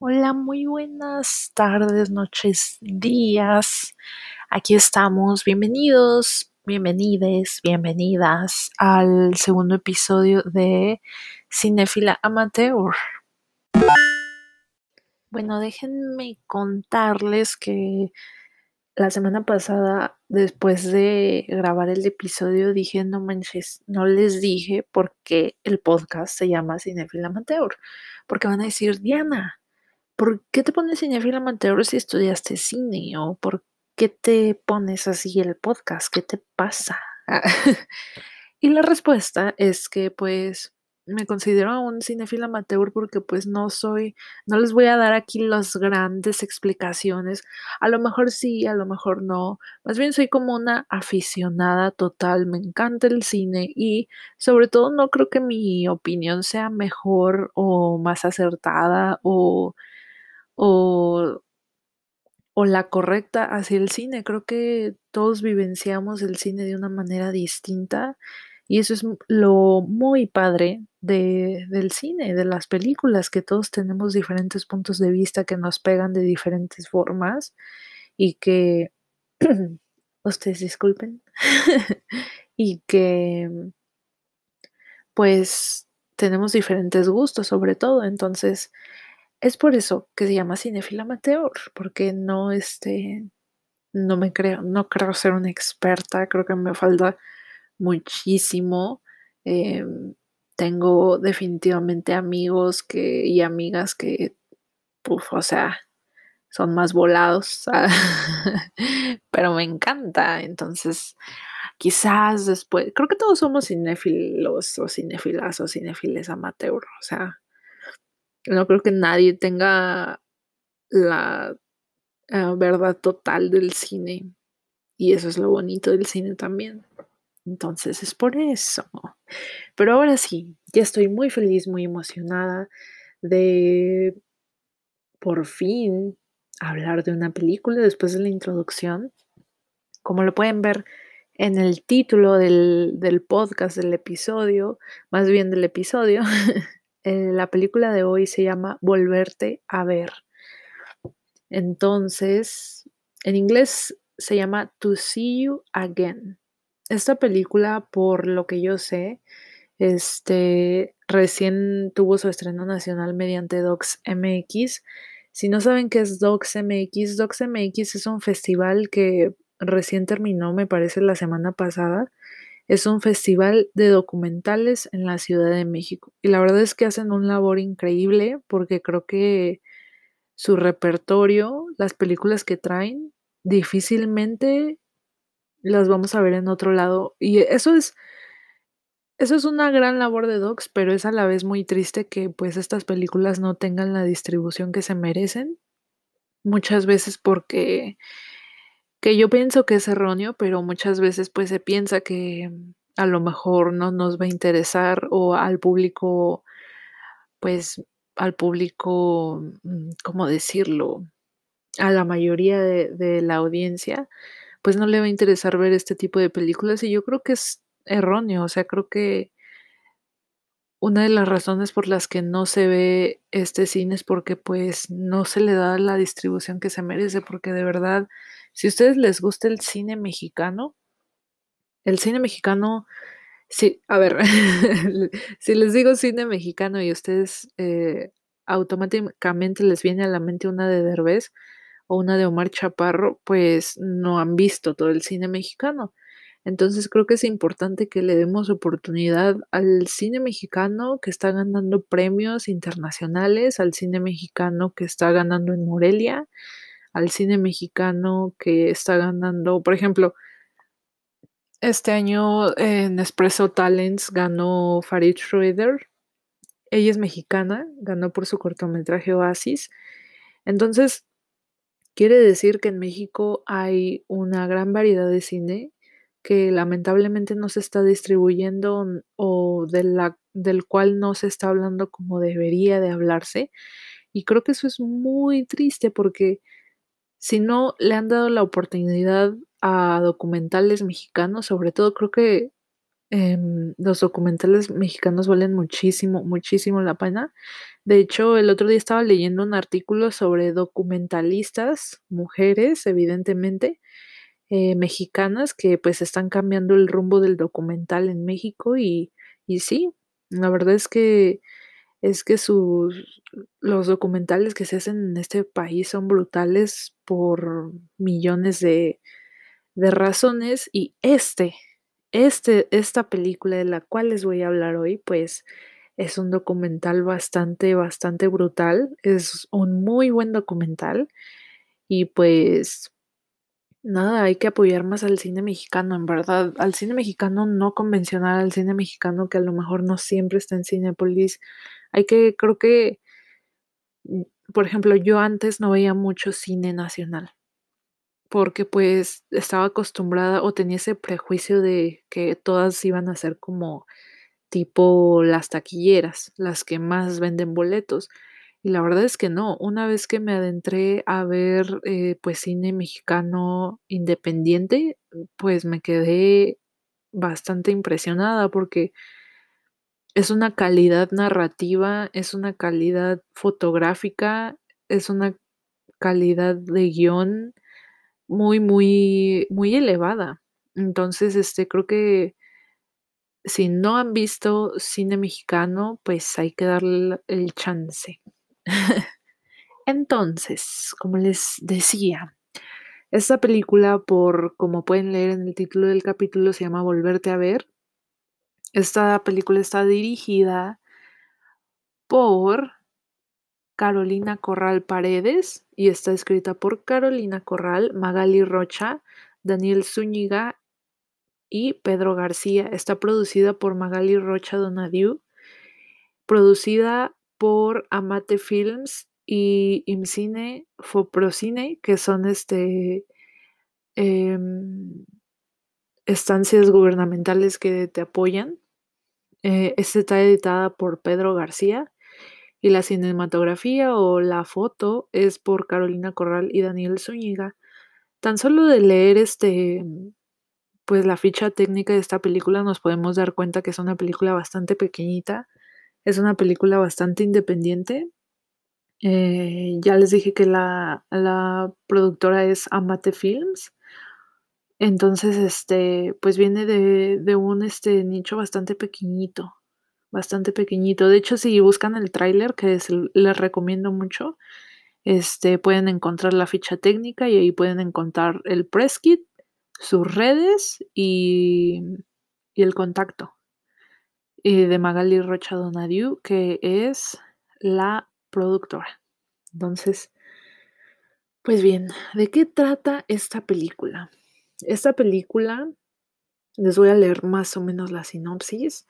Hola, muy buenas tardes, noches, días. Aquí estamos. Bienvenidos, bienvenides, bienvenidas al segundo episodio de Cinefila Amateur. Bueno, déjenme contarles que la semana pasada, después de grabar el episodio, dije, no manches, no les dije porque el podcast se llama Cinefila Amateur. Porque van a decir, Diana, ¿por qué te pones cinéfila amateur si estudiaste cine? ¿O por qué te pones así el podcast? ¿Qué te pasa? y la respuesta es que pues me considero un cinéfilo amateur porque pues no soy, no les voy a dar aquí las grandes explicaciones. A lo mejor sí, a lo mejor no. Más bien soy como una aficionada total, me encanta el cine y sobre todo no creo que mi opinión sea mejor o más acertada o o, o la correcta hacia el cine. Creo que todos vivenciamos el cine de una manera distinta y eso es lo muy padre de, del cine, de las películas, que todos tenemos diferentes puntos de vista que nos pegan de diferentes formas y que, ustedes disculpen, y que pues tenemos diferentes gustos sobre todo, entonces es por eso que se llama cinefila amateur, porque no, este, no me creo, no creo ser una experta, creo que me falta muchísimo. Em, tengo definitivamente amigos que, y amigas que, o sea, son más volados, pero me encanta. Entonces, quizás después, creo que todos somos cinéfilos o cinéfilas o cinéfiles amateur, o sea, no creo que nadie tenga la ah, verdad total del cine. Y eso es lo bonito del cine también. Entonces es por eso. Pero ahora sí, ya estoy muy feliz, muy emocionada de por fin hablar de una película después de la introducción. Como lo pueden ver en el título del, del podcast del episodio, más bien del episodio, Eh, la película de hoy se llama Volverte a ver. Entonces, en inglés se llama To See You Again. Esta película, por lo que yo sé, este, recién tuvo su estreno nacional mediante Docs MX. Si no saben qué es Docs MX, Docs MX es un festival que recién terminó, me parece, la semana pasada es un festival de documentales en la Ciudad de México. Y la verdad es que hacen un labor increíble porque creo que su repertorio, las películas que traen, difícilmente las vamos a ver en otro lado. Y eso es, eso es una gran labor de Docs, pero es a la vez muy triste que pues estas películas no tengan la distribución que se merecen. Muchas veces porque que yo pienso que es erróneo, pero muchas veces pues se piensa que a lo mejor no nos va a interesar o al público, pues al público, mm, ¿cómo decirlo? A la mayoría de, de la audiencia, pues no le va a interesar ver este tipo de películas y yo creo que es erróneo, o sea, creo que una de las razones por las que no se ve este cine es porque pues no se le da la distribución que se merece, porque de verdad si a ustedes les gusta el cine mexicano, el cine mexicano, sí, a ver, si les digo cine mexicano y ustedes eh, automáticamente les viene a la mente una de Derbez o una de Omar Chaparro, pues no han visto todo el cine mexicano. Entonces creo que es importante que le demos oportunidad al cine mexicano que está ganando premios internacionales, al cine mexicano que está ganando en Morelia, al cine mexicano que está ganando, por ejemplo, este año en Espresso Talents ganó Farid Schroeder. Ella es mexicana, ganó por su cortometraje Oasis. Entonces, quiere decir que en México hay una gran variedad de cine que lamentablemente no se está distribuyendo o de la, del cual no se está hablando como debería de hablarse. Y creo que eso es muy triste porque si no le han dado la oportunidad a documentales mexicanos, sobre todo creo que Em, los documentales mexicanos valen muchísimo, muchísimo la pena. De hecho, el otro día estaba leyendo un artículo sobre documentalistas, mujeres, evidentemente, eh, mexicanas que, pues, están cambiando el rumbo del documental en México y y sí, la verdad es que es que sus los documentales que se hacen en este país son brutales por millones de de razones y este este esta película de la cual les voy a hablar hoy, pues, es un documental bastante, bastante brutal. Es un muy buen documental y, pues, nada, hay que apoyar más al cine mexicano, en verdad, al cine mexicano no convencional, al cine mexicano que a lo mejor no siempre está en Cinépolis. Hay que creo que mm, por ejemplo, yo antes no veía mucho cine nacional porque, pues, estaba acostumbrada o tenía ese prejuicio de que todas iban a ser como tipo las taquilleras, las que más venden boletos. Y la verdad es que no. Una vez que me adentré a ver, eh, pues, cine mexicano independiente, pues, me quedé bastante impresionada porque es una calidad narrativa, es una calidad fotográfica, es una calidad de guion muy, muy, muy elevada. Entonces, este, creo que si no han visto cine mexicano, pues hay que darle el chance. Entonces, como les decía, esta película, por como pueden leer en el título del capítulo, se llama Volverte a ver. Esta película está dirigida por Carolina Corral Paredes y está escrita por Carolina Corral, Magali Rocha, Daniel Zúñiga y Pedro García. Está producida por Magali Rocha Donadiu, producida por Amate Films y IMCINE Foprocine, que son este em, estancias gubernamentales que te apoyan. Eh, esta está editada por Pedro García y la cinematografía o la foto es por Carolina Corral y Daniel Zúñiga. Tan solo de leer este, pues la ficha técnica de esta película nos podemos dar cuenta que es una película bastante pequeñita, es una película bastante independiente. Eh, ya les dije que la, la productora es Amate Films. Entonces, este, pues viene de, de un este, nicho bastante pequeñito bastante pequeñito. De hecho, si buscan el tráiler, que les recomiendo mucho, este, pueden encontrar la ficha técnica y ahí pueden encontrar el press kit, sus redes y, y el contacto y de Magali Rocha Donadiu, que es la productora. Entonces, pues bien, ¿de qué trata esta película? Esta película, les voy a leer más o menos la sinopsis.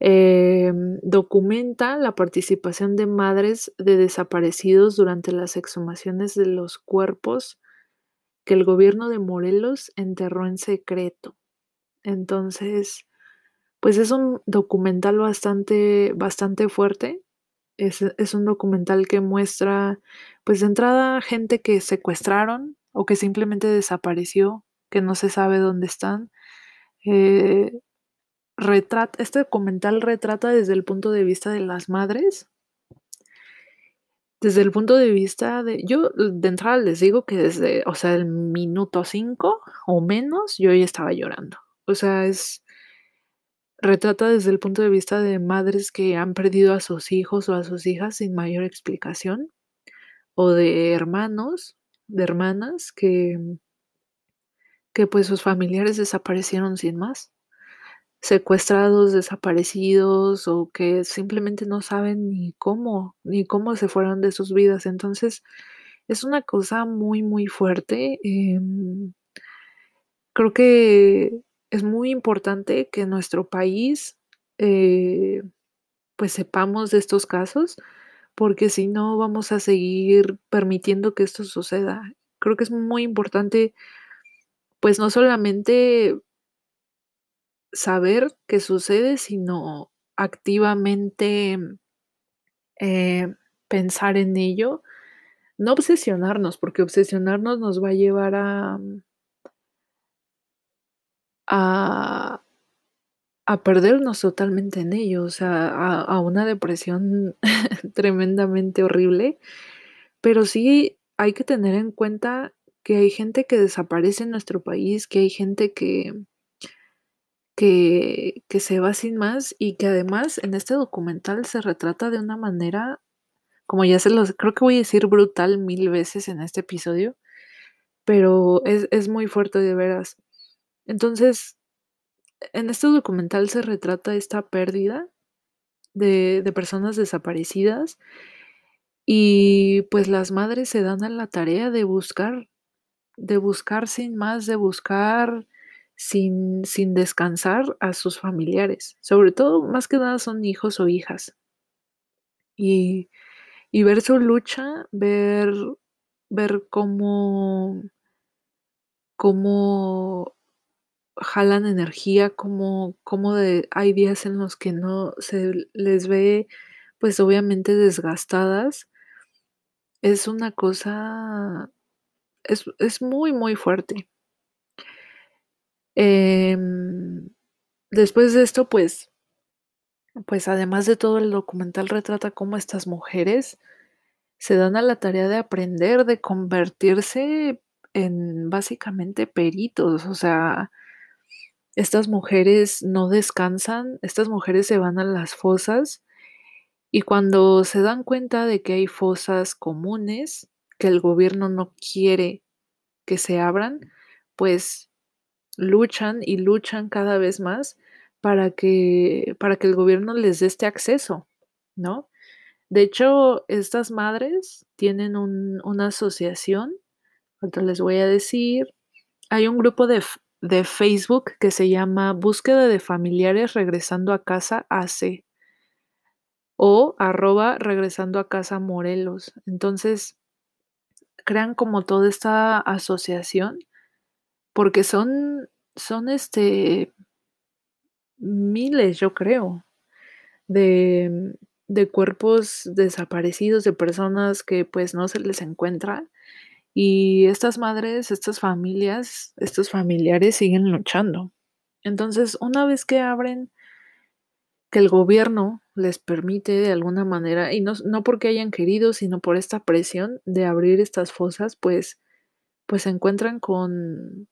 Em, documenta la participación de madres de desaparecidos durante las exhumaciones de los cuerpos que el gobierno de Morelos enterró en secreto. Entonces, pues es un documental bastante, bastante fuerte. Es, es un documental que muestra, pues de entrada, gente que secuestraron o que simplemente desapareció, que no se sabe dónde están. Eh, retrata, este documental retrata desde el punto de vista de las madres, desde el punto de vista de, yo de entrada les digo que desde, o sea, el minuto 5 o menos, yo ya estaba llorando. O sea, es, retrata desde el punto de vista de madres que han perdido a sus hijos o a sus hijas sin mayor explicación, o de hermanos, de hermanas que, que pues sus familiares desaparecieron sin más secuestrados, desaparecidos o que simplemente no saben ni cómo, ni cómo se fueron de sus vidas. Entonces, es una cosa muy, muy fuerte. Em, creo que es muy importante que nuestro país, eh, pues sepamos de estos casos, porque si no vamos a seguir permitiendo que esto suceda. Creo que es muy importante, pues no solamente saber qué sucede, sino activamente eh, pensar en ello, no obsesionarnos, porque obsesionarnos nos va a llevar a a a perdernos totalmente en ello, o sea, a una depresión tremendamente horrible, pero sí hay que tener en cuenta que hay gente que desaparece en nuestro país, que hay gente que que se va sin más y que además en este documental se retrata de una manera, como ya se los creo que voy a decir brutal 1000 veces en este episodio, pero es es muy fuerte de veras. Entonces, en este documental se retrata esta pérdida de de personas desaparecidas y, pues, las madres se dan a la tarea de buscar de buscar sin más, de buscar sin sin descansar a sus familiares, sobre todo, más que nada son hijos o hijas. Y y ver su lucha, ver ver cómo cómo jalan energía, cómo cómo de hay días en los que no se les ve, pues, obviamente desgastadas. Es una cosa es es muy, muy fuerte. Em, después de esto, pues pues, además de todo, el documental retrata cómo estas mujeres se dan a la tarea de aprender, de convertirse en, básicamente, peritos, o sea, estas mujeres no descansan, estas mujeres se van a las fosas, y cuando se dan cuenta de que hay fosas comunes, que el gobierno no quiere que se abran, pues, luchan y luchan cada vez más para que para que el gobierno les dé este acceso, ¿no? De hecho, estas madres tienen un una asociación, ahorita les voy a decir, hay un grupo de de Facebook que se llama Búsqueda de familiares regresando a casa AC o arroba regresando a casa Morelos. Entonces, crean como toda esta asociación, porque son son, este miles, yo creo, de de cuerpos desaparecidos, de personas que, pues, no se les encuentra, y estas madres, estas familias, estos familiares siguen luchando. Entonces, una vez que abren que el gobierno les permite de alguna manera, y no no porque hayan querido, sino por esta presión de abrir estas fosas, pues pues, se encuentran con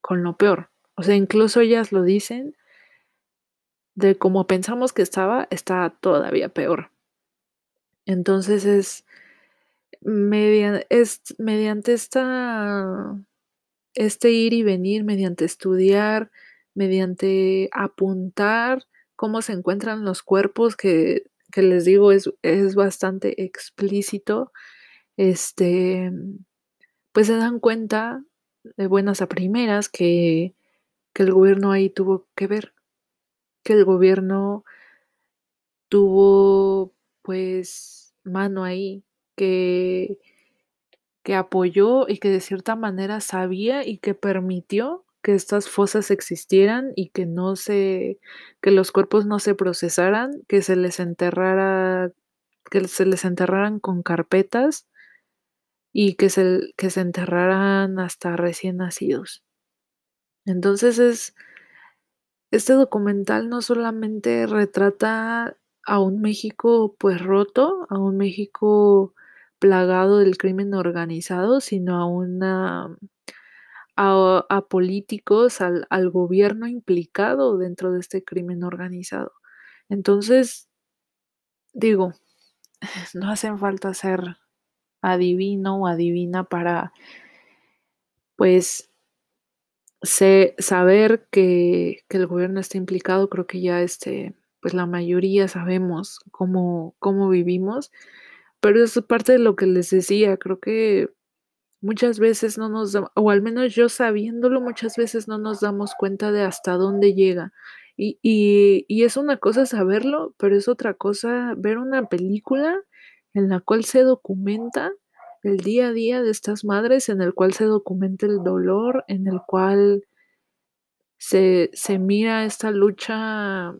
con lo peor. O sea, incluso ellas lo dicen de como pensamos que estaba, está todavía peor. Entonces, es media es mediante esta este ir y venir, mediante estudiar, mediante apuntar cómo se encuentran los cuerpos, que que les digo, es es bastante explícito, este, pues, se dan cuenta de buenas a primeras que que el gobierno ahí tuvo que ver, que el gobierno tuvo, pues, mano ahí, que que apoyó y que de cierta manera sabía y que permitió que estas fosas existieran y que no se que los cuerpos no se procesaran, que se les enterrara que se les enterraran con carpetas y que se que se enterraran hasta recién nacidos. Entonces, es este documental no solamente retrata a un México, pues, roto, a un México plagado del crimen organizado, sino a una a políticos, al al gobierno implicado dentro de este crimen organizado. Entonces digo, no hacen falta ser adivino o adivina para pues sé saber que que el gobierno está implicado, creo que ya, este, pues, la mayoría sabemos cómo cómo vivimos, pero eso es parte de lo que les decía, creo que muchas veces no nos o al menos yo sabiéndolo, muchas veces no nos damos cuenta de hasta dónde llega. Y y y es una cosa saberlo, pero es otra cosa ver una película en la cual se documenta el día a día de estas madres, en el cual se documenta el dolor, en el cual se se mira esta lucha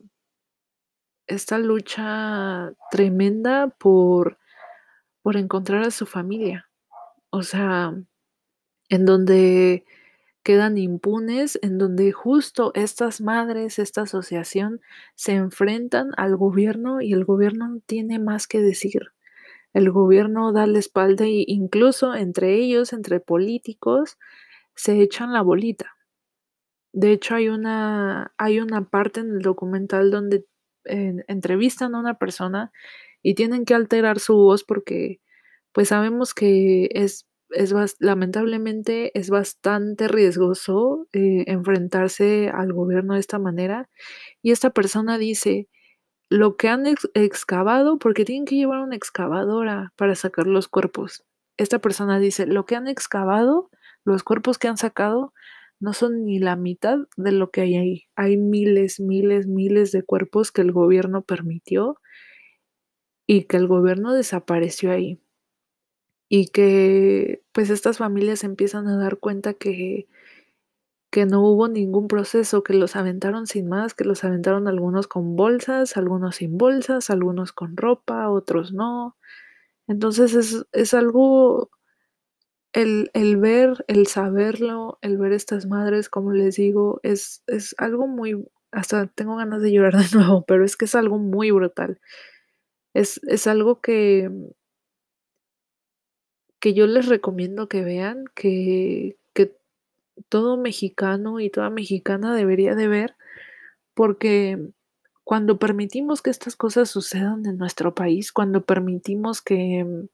esta lucha tremenda por por encontrar a su familia. O sea, en donde quedan impunes, en donde justo estas madres, esta asociación, se enfrentan al gobierno y el gobierno no tiene más que decir. El gobierno da la espalda e incluso entre ellos, entre políticos, se echan la bolita. De hecho, hay una, hay una parte en el documental donde entrevistan a una persona y tienen que alterar su voz porque pues sabemos que es, es lamentablemente es bastante riesgoso eh, enfrentarse al gobierno de esta manera y esta persona dice lo que han excavado porque tienen que llevar una excavadora para sacar los cuerpos. Esta persona dice lo que han excavado, los cuerpos que han sacado no son ni la mitad de lo que hay ahí. Hay miles, miles, miles de cuerpos que el gobierno permitió y que el gobierno desapareció ahí. Y que pues estas familias empiezan a dar cuenta que, que no hubo ningún proceso, que los aventaron sin más, que los aventaron algunos con bolsas, algunos sin bolsas, algunos con ropa, otros no. Entonces es, es algo el, el, ver, el saberlo, el ver estas madres, como les digo, es, es algo muy, hasta tengo ganas de llorar de nuevo, pero es que es algo muy brutal. Es, es algo que, que yo les recomiendo que vean, que, que todo mexicano y toda mexicana debería de ver, porque cuando permitimos que estas cosas sucedan en nuestro país, cuando permitimos que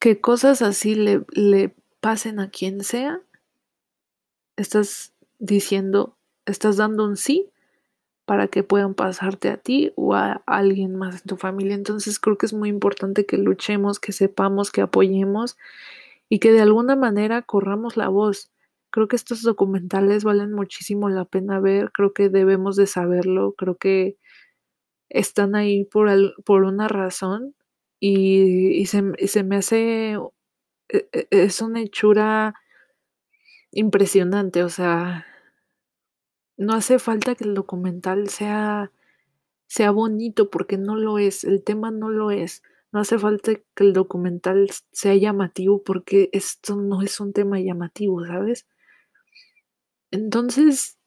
que cosas así le, le pasen a quien sea, estás diciendo, estás dando un sí para que puedan pasarte a ti o a alguien más en tu familia. Entonces creo que es muy importante que luchemos, que sepamos, que apoyemos y que de alguna manera corramos la voz. Creo que estos documentales valen muchísimo la pena ver, creo que debemos de saberlo, creo que están ahí por, por una razón y, se, me hace, e, e, es una hechura impresionante, o sea, no hace falta que el documental sea, sea bonito porque no lo es, el tema no lo es. No hace falta que el documental sea llamativo porque esto no es un tema llamativo, ¿sabes? Entonces,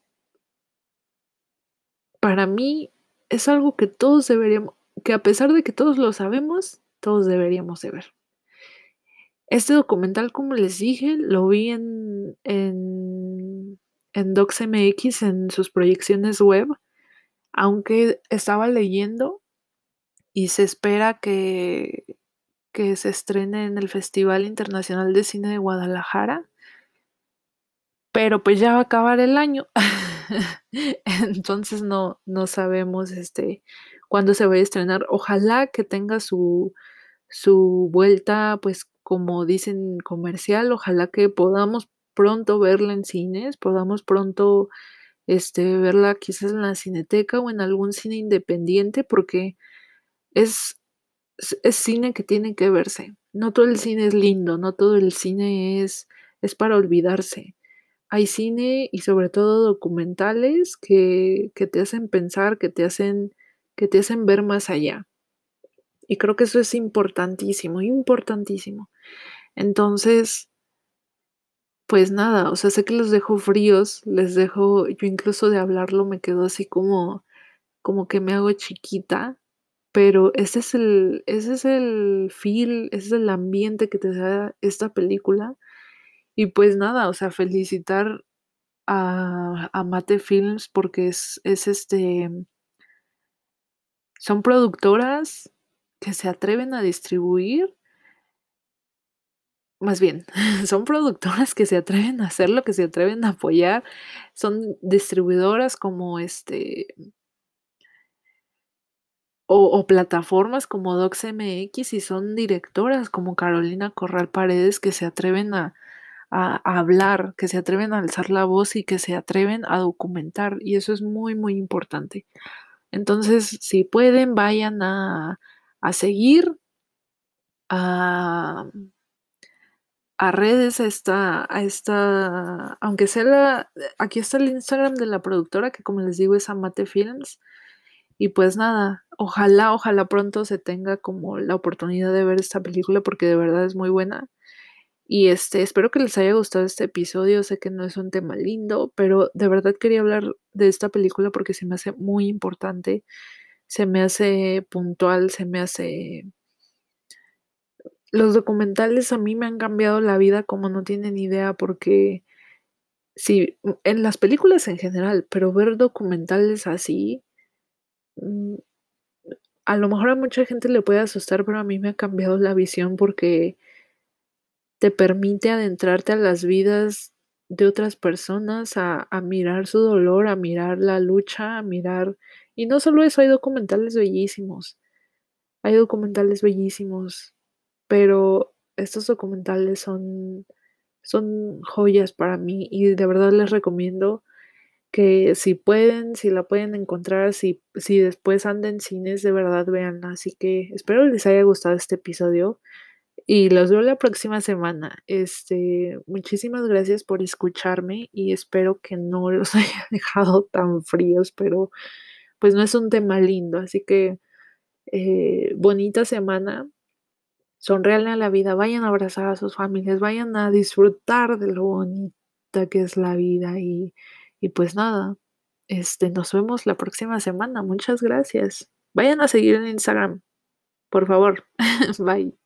para mí es algo que todos deberíamos, que a pesar de que todos lo sabemos, todos deberíamos de ver. Este documental, como les dije, lo vi en, en, en DocsMX, en sus proyecciones web, aunque estaba leyendo y se espera que, que se estrene en el Festival Internacional de Cine de Guadalajara, pero pues ya va a acabar el año, entonces no, no sabemos este, cuándo se va a estrenar. Ojalá que tenga su, su vuelta, pues como dicen, comercial. Ojalá que podamos pronto verla en cines, podamos pronto este, verla quizás en la cineteca o en algún cine independiente, porque es, es cine que tiene que verse. No todo el cine es lindo, no todo el cine es, es para olvidarse. Hay cine y sobre todo documentales que, que te hacen pensar, que te hacen, que te hacen ver más allá. Y creo que eso es importantísimo, importantísimo. Entonces, pues nada, o sea, sé que los dejo fríos, les dejo, yo incluso de hablarlo me quedo así como, como que me hago chiquita, pero ese es el, ese es el feel, ese es el ambiente que te da esta película. Y pues nada, o sea, felicitar a, a Mate Films porque es, es este, son productoras que se atreven a distribuir, más bien, son productoras que se atreven a hacer lo que se atreven a apoyar, son distribuidoras como este o, plataformas como DocsMX y son directoras como Carolina Corral Paredes que se atreven a, a, hablar, que se atreven a alzar la voz y que se atreven a documentar. Y eso es muy, muy importante. Entonces, si pueden, vayan a, a seguir, a, a redes, a esta, a esta, aunque sea la, aquí está el Instagram de la productora, que como les digo es Amate Films. Y pues nada, ojalá, ojalá pronto se tenga como la oportunidad de ver esta película porque de verdad es muy buena. Y, este, espero que les haya gustado este episodio, sé que no es un tema lindo, pero de verdad quería hablar de esta película porque se me hace muy importante, se me hace puntual, se me hace los documentales a mí me han cambiado la vida como no tienen idea, porque sí, en las películas en general, pero ver documentales así, mm, a lo mejor a mucha gente le puede asustar, pero a mí me ha cambiado la visión porque te permite adentrarte a las vidas de otras personas, a a mirar su dolor, a mirar la lucha, a mirar y no solo eso, hay documentales bellísimos, hay documentales bellísimos, pero estos documentales son son joyas para mí y de verdad les recomiendo que si pueden, si la pueden encontrar, si si después anda en cines, de verdad véanla. Así que espero les haya gustado este episodio y los veo la próxima semana. Este, muchísimas gracias por escucharme y espero que no los haya dejado tan fríos, pero, pues, no es un tema lindo, así que, eh, bonita semana. Sonríanle a la vida, vayan a abrazar a sus familias, vayan a disfrutar de lo bonita que es la vida y y pues nada, este, nos vemos la próxima semana. Muchas gracias. Vayan a seguir en Instagram, por favor. Bye.